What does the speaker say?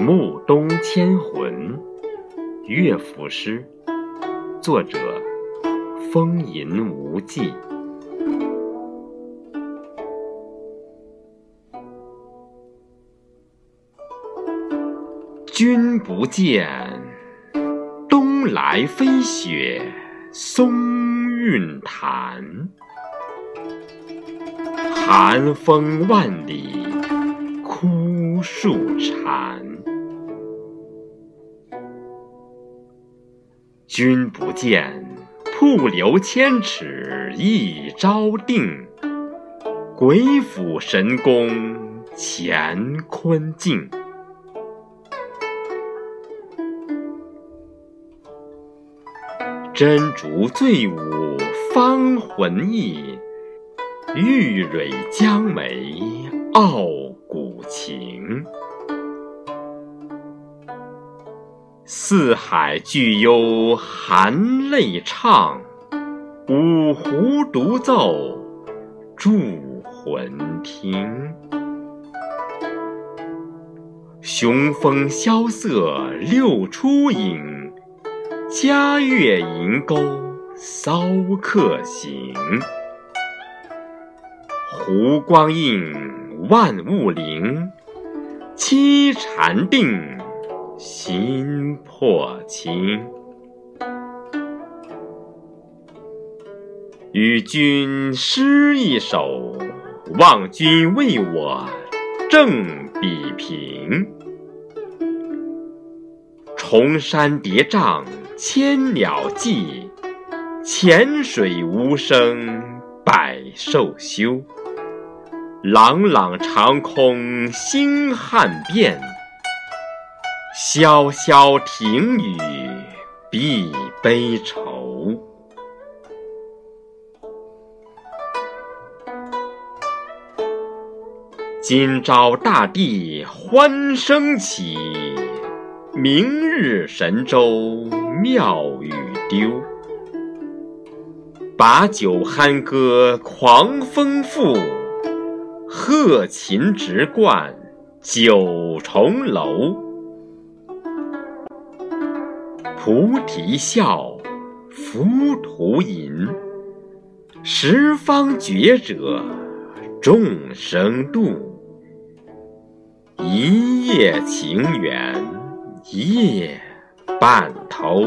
暮冬千魂》乐府诗，作者风吟无忌。君不见，东来飞雪松韵潭，寒风万里枯树残。君不见，瀑流千尺一朝定，鬼斧神工乾坤镜。真竹醉舞芳魂逸，玉蕊江梅傲骨情。四海俱忧含泪唱，五湖独奏祝魂听。雄风萧瑟六出影，嘉月银钩骚客行。湖光映，万物灵，凄禅定。心魄清，与君诗一首，望君为我正比平。重山叠嶂千鸟迹，浅水无声百兽休。朗朗长空星汉变。萧萧庭宇碧悲愁。今朝大地欢声起，明日神州妙语丢。把酒酣歌狂风赋，鹤琴直贯九重楼。菩提笑，浮屠吟，十方觉者众生度。一夜情缘夜半头。